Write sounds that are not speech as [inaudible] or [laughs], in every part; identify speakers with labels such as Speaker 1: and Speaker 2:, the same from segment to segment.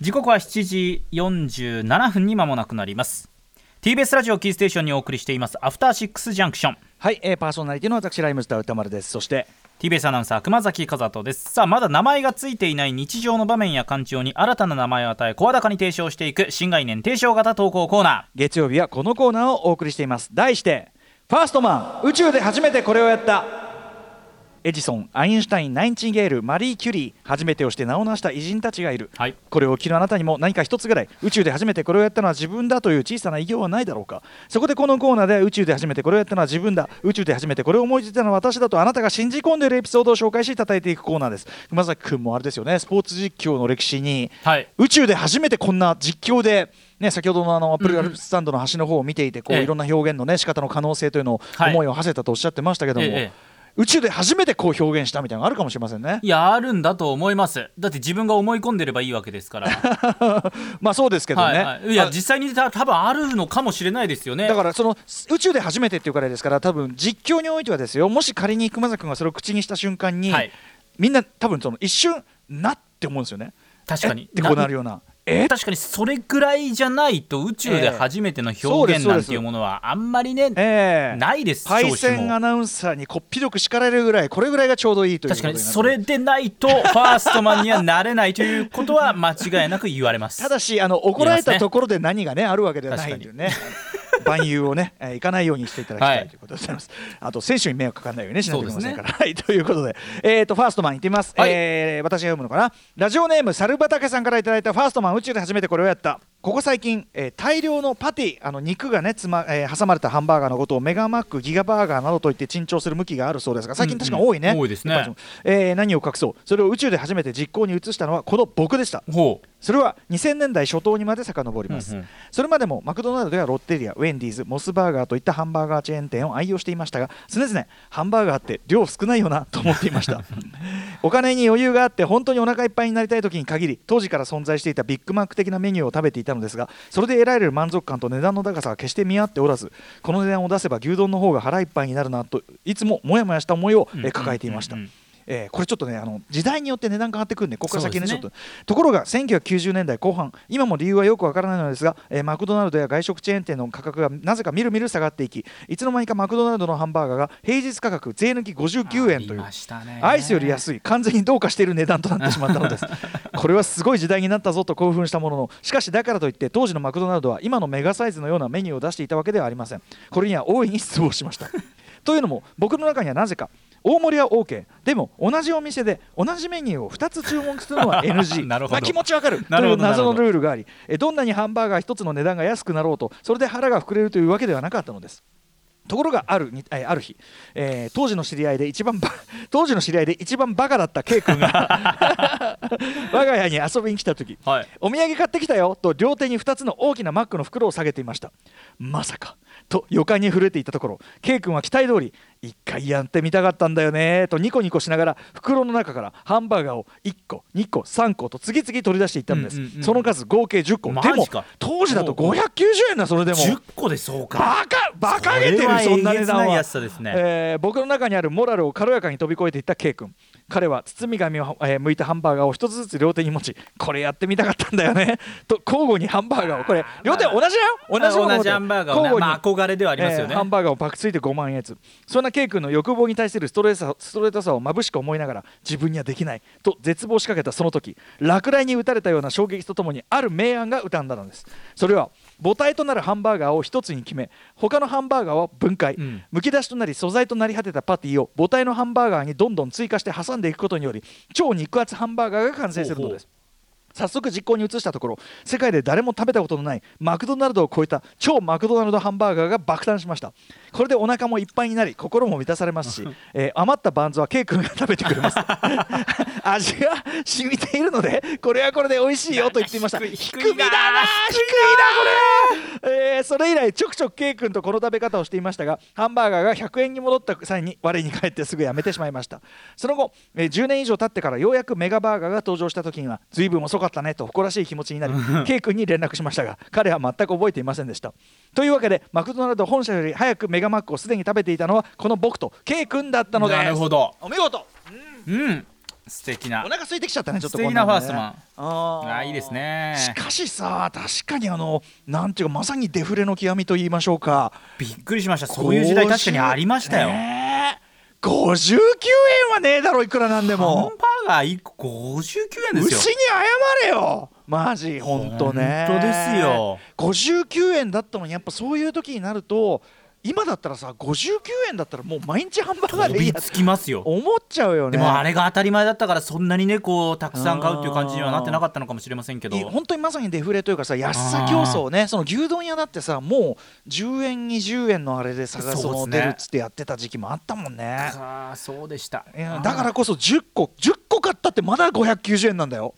Speaker 1: 時刻は7時47分に間もなくなります。TBS ラジオキーステーションにお送りしています。アフターシックスジャンクション
Speaker 2: はい、えー、パーソナリティの私ライムスター宇多丸です。そして
Speaker 1: TBS アナウンサー熊崎風斗です。さあまだ名前がついていない日常の場面や感情に新たな名前を与え声高に提唱していく新概念提唱型投稿コーナー
Speaker 2: 月曜日はこのコーナーをお送りしています。題してファーストマン宇宙で初めてこれをやったエジソンアインシュタインナイチンゲールマリー・キュリー初めてをして名を成した偉人たちがいる、
Speaker 1: はい。
Speaker 2: これを聴くあなたにも何か一つぐらい宇宙で初めてこれをやったのは自分だという小さな偉業はないだろうか。そこでこのコーナーで宇宙で初めてこれをやったのは自分だ。宇宙で初めてこれを思いついたのは私だとあなたが信じ込んでいるエピソードを紹介し叩いていくコーナーです。熊崎君もあれですよね。スポーツ実況の歴史に、
Speaker 1: はい。
Speaker 2: 宇宙で初めてこんな実況で、ね、先ほどのあのアップルアルプススタンドの端の方を見ていてこう
Speaker 1: ええ。
Speaker 2: いろんな表現の、ね、仕方の可能性というのを
Speaker 1: はい。
Speaker 2: 思いを馳せたとおっしゃってましたけども、
Speaker 1: ええ
Speaker 2: 宇宙で初めてこう表現したみたいなのがあるかもしれませんね
Speaker 1: ー。いやあるんだと思いますだって自分が思い込んでればいいわけですから [laughs]
Speaker 2: まあそうですけどね。
Speaker 1: はいはい、いや
Speaker 2: あ
Speaker 1: 実際にた多分あるのかもしれないですよね
Speaker 2: だからその宇宙で初めてっていうからいですから多分実況においてはですよもし仮に熊崎君がそれを口にした瞬間に、
Speaker 1: はい
Speaker 2: みんな多分その一瞬なって思うんですよね。
Speaker 1: 確かに
Speaker 2: え？ってこうなるような。え？
Speaker 1: 確かにそれぐらいじゃないと宇宙で初めての表現なんていうものはあんまりね、
Speaker 2: ええ。
Speaker 1: ないです。
Speaker 2: パイセンアナウンサーにこっぴどく叱られるぐらいこれぐらいがちょうどいいというこ
Speaker 1: 確か
Speaker 2: とに
Speaker 1: それでないとファーストマンにはなれないということは間違いなく言われます。[laughs]
Speaker 2: ただしあの怒られたところで何がねあるわけではないというね万有をね、えー、いかないようにしていただきた
Speaker 1: はい。い
Speaker 2: ということでございます、あと選手に迷惑かからないようにねしないといけませんから、[laughs] はいということで。えっ、とファーストマンいってみます、
Speaker 1: はい。
Speaker 2: えー私が読むのかな？ラジオネーム猿畑さんからいただいたファーストマン宇宙で初めてこれをやったここ最近、えー大量のパティあの肉がねつま、えー挟まれたハンバーガーのことをメガマックギガバーガーなどと言って珍重する向きがあるそうですが最近確かに多いね、
Speaker 1: うんうん多いですね。
Speaker 2: えー何を隠そう。それを宇宙で初めて実行に移したのはこの僕でした。
Speaker 1: ほう。
Speaker 2: それは2000年代初頭にまで遡ります、
Speaker 1: うんうん。
Speaker 2: それまでもマクドナルドやロッテリアウェンディーズモスバーガーといったハンバーガーチェーン店を愛用していましたが常々ハンバーガーって量少ないよなと思っていました。[laughs] お金に余裕があって本当にお腹いっぱいになりたい時に限り当時から存在していたビッグマック的なメニューを食べていたのですがそれで得られる満足感と値段の高さは決して見合っておらずこの値段を出せば牛丼の方が腹いっぱいになるなといつもモヤモヤした思いを、え抱えていました、
Speaker 1: うんうんうん。
Speaker 2: えーこれちょっとねあの時代によって値段変わってくるんでここから先ねちょっと。ところが1990年代後半今も理由はよくわからないのですが、えーマクドナルドや外食チェーン店の価格がなぜかみるみる下がっていきいつの間にかマクドナルドのハンバーガーが平日価格税抜き59円というアイスより安い完全にどうかしている値段となってしまったのです。[laughs] これはすごい時代になったぞと興奮したもののしかしだからといって当時のマクドナルドは今のメガサイズのようなメニューを出していたわけではありません。これには大いに失望しました。というのも僕の中にはなぜか大盛りは OK でも同じお店で同じメニューを2つ注文するのは [laughs] NG
Speaker 1: なるほど。
Speaker 2: まあ、気持ちわかる。という謎のルールがありえどんなにハンバーガー1つの値段が安くなろうとそれで腹が膨れるというわけではなかったのです。ところがあるにえある日、えー当時の知り合いで一番バ [laughs] 当時の知り合いで一番バカだった K 君が [laughs] 我が家に遊びに来た時
Speaker 1: はい。
Speaker 2: お土産買ってきたよと両手に2つの大きなマックの袋を下げていました。まさかと予感に震えていたところ K 君は期待通り一回やってみたかったんだよね。とニコニコしながら袋の中からハンバーガーを1個2個3個と次々取り出していったのです、
Speaker 1: うんうんうん
Speaker 2: その数合計10個。
Speaker 1: マ
Speaker 2: でも当時だと590円だそれでも。
Speaker 1: 10個でそうか。
Speaker 2: バカバカげてる
Speaker 1: そ
Speaker 2: んな値段は。
Speaker 1: ね。
Speaker 2: えー僕の中にあるモラルを軽やかに飛び越えていった K 君。彼は包み紙を、えー剥いたハンバーガーを一つずつ両手に持ちこれやってみたかったんだよね。と交互にハンバーガーをこれ両手同じだよ。同じ
Speaker 1: 同じハンバーガーをね
Speaker 2: 交互に。
Speaker 1: まあ憧れではありますよね。
Speaker 2: えーハンバーガーをパクついて5万円やつ。そんな K 君の欲望に対するストレートさストレートさを眩しく思いながら自分にはできないと絶望しかけたその時落雷に打たれたような衝撃とともにある明暗が浮かんだのです。それは母体となるハンバーガーを一つに決め他のハンバーガーを分解、
Speaker 1: うん。
Speaker 2: むき出しとなり素材となり果てたパティを母体のハンバーガーにどんどん追加して挟んでいくことにより超肉厚ハンバーガーが完成するのです早速実行に移したところ世界で誰も食べたことのないマクドナルドを超えた超マクドナルドハンバーガーが爆誕しました。これでお腹もいっぱいになり心も満たされますし、[laughs] えー余ったバンズはケイ君が食べてくれます。[laughs] 味が染みているのでこれはこれで美味しいよと言っていました。低
Speaker 1: 低い
Speaker 2: みだな低いなこれ、えーそれ以来ちょくちょくケイ君とこの食べ方をしていましたがハンバーガーが100円に戻った際に我に返ってすぐやめてしまいました。その後、えー10年以上経ってからようやくメガバーガーが登場した時には随分遅かったねと誇らしい気持ちになりケイ君に連絡しましたが彼は全く覚えていませんでした。というわけでマクドナルド本社より早くメガマックをすでに食べていたのはこの僕とケイ君だったのです。
Speaker 1: なるほど。
Speaker 2: お見事。
Speaker 1: うん。素敵な。
Speaker 2: お腹空いてきちゃったねちょっと
Speaker 1: 素敵なファー
Speaker 2: ン
Speaker 1: ストマン。
Speaker 2: あー。
Speaker 1: あいいですね。
Speaker 2: しかしさ確かにあのなんていうかまさにデフレの極みと言いましょうか。
Speaker 1: びっくりしました。そういう時代確かにありましたよ、
Speaker 2: ねえ59円はねえだろいくらなんでも。
Speaker 1: バーガー1個59円ですよ。
Speaker 2: 牛に謝れよ。マジほんとね。
Speaker 1: 本当ですよ。
Speaker 2: 59円だったのにやっぱそういう時になると今だったらさ59円だったらもう毎日ハンバーガーでいいや
Speaker 1: つきますよ。
Speaker 2: 思っちゃうよね。
Speaker 1: でもあれが当たり前だったからそんなにねこうたくさん買うっていう感じにはなってなかったのかもしれませんけど。
Speaker 2: い本当にまさにデフレというかさ安さ競争ね。その牛丼屋だってさもう10円20円のあれで差がその出るっつってやってた時期もあったもんね。
Speaker 1: ああそうでした。
Speaker 2: だからこそ10個10個買ったってまだ590円なんだよ。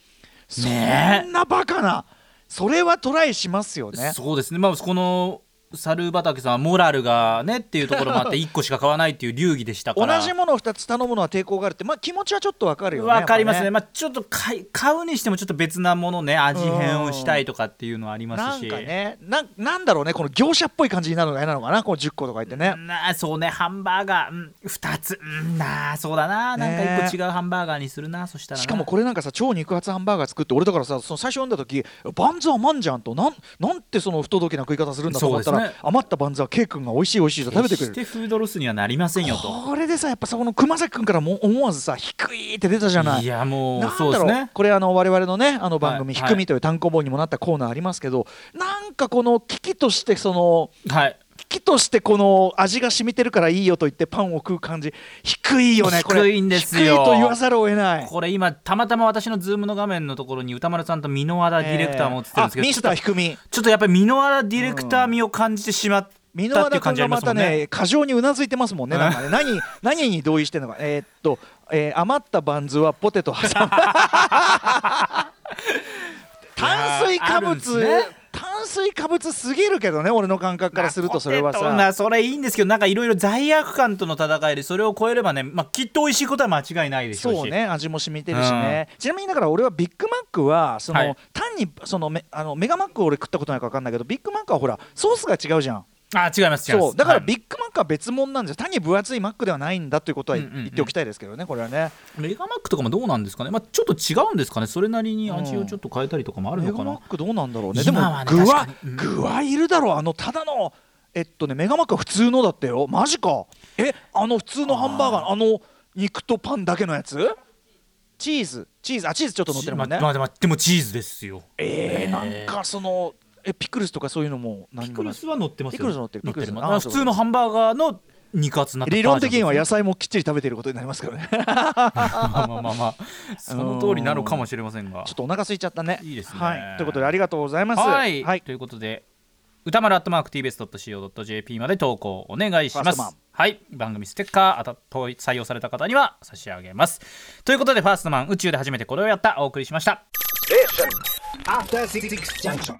Speaker 1: ねえ。
Speaker 2: そんなバカな。それはトライしますよね。
Speaker 1: そうですね。まあこの猿畑さんはモラルがねっていうところもあって [laughs] 1個しか買わないっていう流儀でしたから。
Speaker 2: 同じものを2つ頼むのは抵抗があるってまあ気持ちはちょっとわかるよね
Speaker 1: わかりますね。
Speaker 2: やっ
Speaker 1: まあ、ちょっと買い買うにしてもちょっと別なものね味変をしたいとかっていうのはありますし。
Speaker 2: なんかねななんだろうねこの業者っぽい感じになるのが嫌なのかなこの10個とか言ってね。
Speaker 1: なあそうねハンバーガー、うん、2つ。うんなあそうだな。なんか1個違うハンバーガーにするなそしたらな。
Speaker 2: しかもこれなんかさ超肉厚ハンバーガー作って俺だからさその最初読んだ時バンズはまんじゃんとなんなんてその不届きな食い方するんだと思ったら、余ったバンズは K 君が美味しい美味しいと食べてくれる。
Speaker 1: 決してフードロスにはなりませんよと。
Speaker 2: これでさやっぱそこの熊崎君からも思わずさ低いって出たじゃない。
Speaker 1: いやもう
Speaker 2: なんだろう、
Speaker 1: ね。
Speaker 2: これあの我々のねあの番組「
Speaker 1: はい。
Speaker 2: ひくみ」とい。う単行本にもなったコーナーありますけど、なんかこの危機としてその
Speaker 1: はい
Speaker 2: 危機としてこの味が染みてるからいいよと言ってパンを食う感じ。低いよねこれ。
Speaker 1: 低いんですよ。
Speaker 2: 低いと言わざるを得ない。
Speaker 1: これ今たまたま私のズームの画面のところに歌丸さんと箕輪田ディレクターも映ってるんですけど、
Speaker 2: あミスターひくみ。
Speaker 1: ちょっとやっぱり箕輪田ディレクター味を感じてしまった
Speaker 2: 箕
Speaker 1: っていう感じあ
Speaker 2: 輪田君がまた
Speaker 1: ね。
Speaker 2: ね。過剰にうなずいてますもんねなんかね。何何に同意してるのか。えーっと、えー余ったバンズはポテト挟む [laughs] 炭水化物、
Speaker 1: ね
Speaker 2: 炭水化物すぎるけどね俺の感覚からするとそれはさ。
Speaker 1: なそれいいんですけどなんかいろいろ罪悪感との戦いでそれを超えればね、まあ、きっと美味しいことは間違いないでしょうし。
Speaker 2: そうね味も染みてるしね、ちなみにだから俺はビッグマックはその、
Speaker 1: はい。
Speaker 2: 単にそのメあのメガマックを俺食ったことないか分かんないけどビッグマックはほらソースが違うじゃん
Speaker 1: あ違います
Speaker 2: そう。だから
Speaker 1: はい。
Speaker 2: ビッグマックは別物なんですよ。単に分厚いマックではないんだということは言っておきたいですけどねこれはね。
Speaker 1: メガマックとかもどうなんですかね、まあ、ちょっと違うんですかね。それなりに味をちょっと変えたりとかもある
Speaker 2: メガ
Speaker 1: のかな、
Speaker 2: マックどうなんだろうね。でも具は具はいるだろう。あのただのえっとねメガマックは普通のだったよ。マジか。えあの普通のハンバーガーあの肉とパンだけのやつ？チーズ。チーズ。あチーズちょっと乗ってるもんね。
Speaker 1: まあまあでもチーズですよ。
Speaker 2: えー、なんかそのえピクルスとかそういうのも
Speaker 1: ピクルスは乗ってますよ。
Speaker 2: ピクルス乗ってる。ピクルス
Speaker 1: 乗って
Speaker 2: あー
Speaker 1: ます普通のハンバーガーの肉厚な
Speaker 2: 理論的には野
Speaker 1: 安
Speaker 2: 菜もきっちり食べていることになりますからね。
Speaker 1: まあまあまあまあ。[laughs] その通りなのかもしれませんが。
Speaker 2: ちょっとお腹空いちゃったね。
Speaker 1: いいですね。
Speaker 2: はい、ということでありがとうございます。
Speaker 1: はい、
Speaker 2: はい、
Speaker 1: ということで歌丸アットマーク TBS.CO.JP まで投稿お願いします。
Speaker 2: ファーストマン。
Speaker 1: はい。番組ステッカーあたと採用された方には差し上げます。ということでファーストマン宇宙で初めてこれをやった。お送りしました。
Speaker 3: Six Junction.